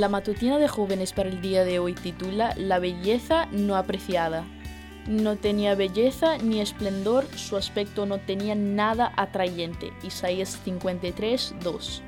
La matutina de jóvenes para el día de hoy titula La belleza no apreciada. No tenía belleza ni esplendor, su aspecto no tenía nada atrayente. Isaías 53, 2.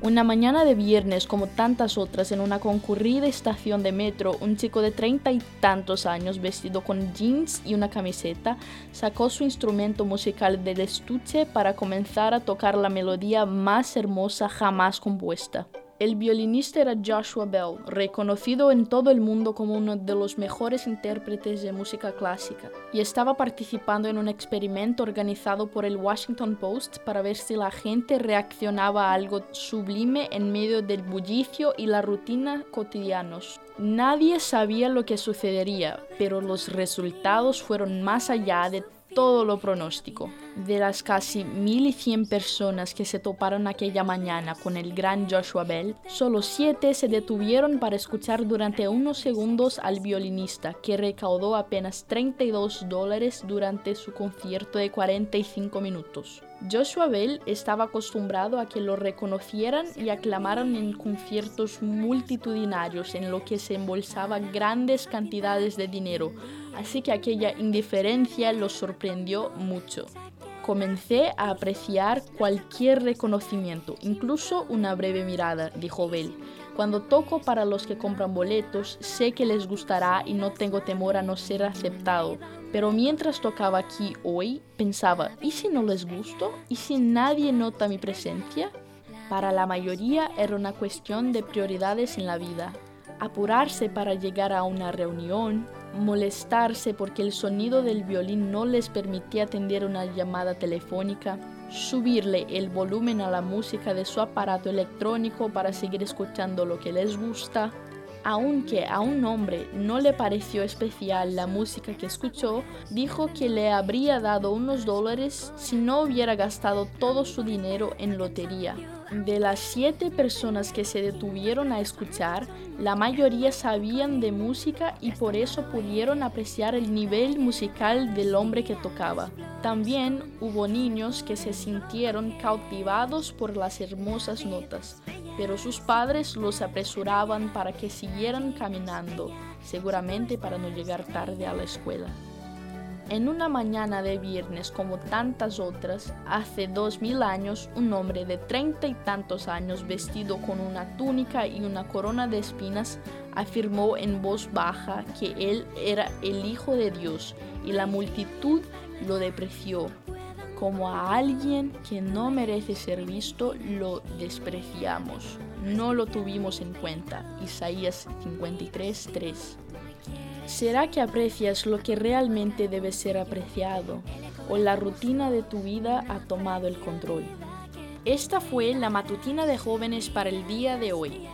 Una mañana de viernes, como tantas otras, en una concurrida estación de metro, un chico de treinta y tantos años, vestido con jeans y una camiseta, sacó su instrumento musical del estuche para comenzar a tocar la melodía más hermosa jamás compuesta. El violinista era Joshua Bell, reconocido en todo el mundo como uno de los mejores intérpretes de música clásica, y estaba participando en un experimento organizado por el Washington Post para ver si la gente reaccionaba a algo sublime en medio del bullicio y la rutina cotidianos. Nadie sabía lo que sucedería, pero los resultados fueron más allá de todo lo pronóstico. De las casi 1100 personas que se toparon aquella mañana con el gran Joshua Bell, solo siete se detuvieron para escuchar durante unos segundos al violinista, que recaudó apenas 32 dólares durante su concierto de 45 minutos. Joshua Bell estaba acostumbrado a que lo reconocieran y aclamaran en conciertos multitudinarios en lo que se embolsaba grandes cantidades de dinero, así que aquella indiferencia lo sorprendió mucho. Comencé a apreciar cualquier reconocimiento, incluso una breve mirada, dijo Bell. Cuando toco para los que compran boletos, sé que les gustará y no tengo temor a no ser aceptado. Pero mientras tocaba aquí hoy, pensaba, ¿y si no les gusto? ¿Y si nadie nota mi presencia? Para la mayoría era una cuestión de prioridades en la vida. Apurarse para llegar a una reunión, molestarse porque el sonido del violín no les permitía atender una llamada telefónica, subirle el volumen a la música de su aparato electrónico para seguir escuchando lo que les gusta. Aunque a un hombre no le pareció especial la música que escuchó, dijo que le habría dado unos dólares si no hubiera gastado todo su dinero en lotería. De las siete personas que se detuvieron a escuchar, la mayoría sabían de música y por eso pudieron apreciar el nivel musical del hombre que tocaba. También hubo niños que se sintieron cautivados por las hermosas notas, pero sus padres los apresuraban para que siguieran caminando, seguramente para no llegar tarde a la escuela. En una mañana de viernes como tantas otras, hace dos mil años, un hombre de treinta y tantos años vestido con una túnica y una corona de espinas afirmó en voz baja que él era el Hijo de Dios y la multitud lo depreció. Como a alguien que no merece ser visto, lo despreciamos. No lo tuvimos en cuenta. Isaías 53:3. ¿Será que aprecias lo que realmente debe ser apreciado o la rutina de tu vida ha tomado el control? Esta fue la matutina de jóvenes para el día de hoy.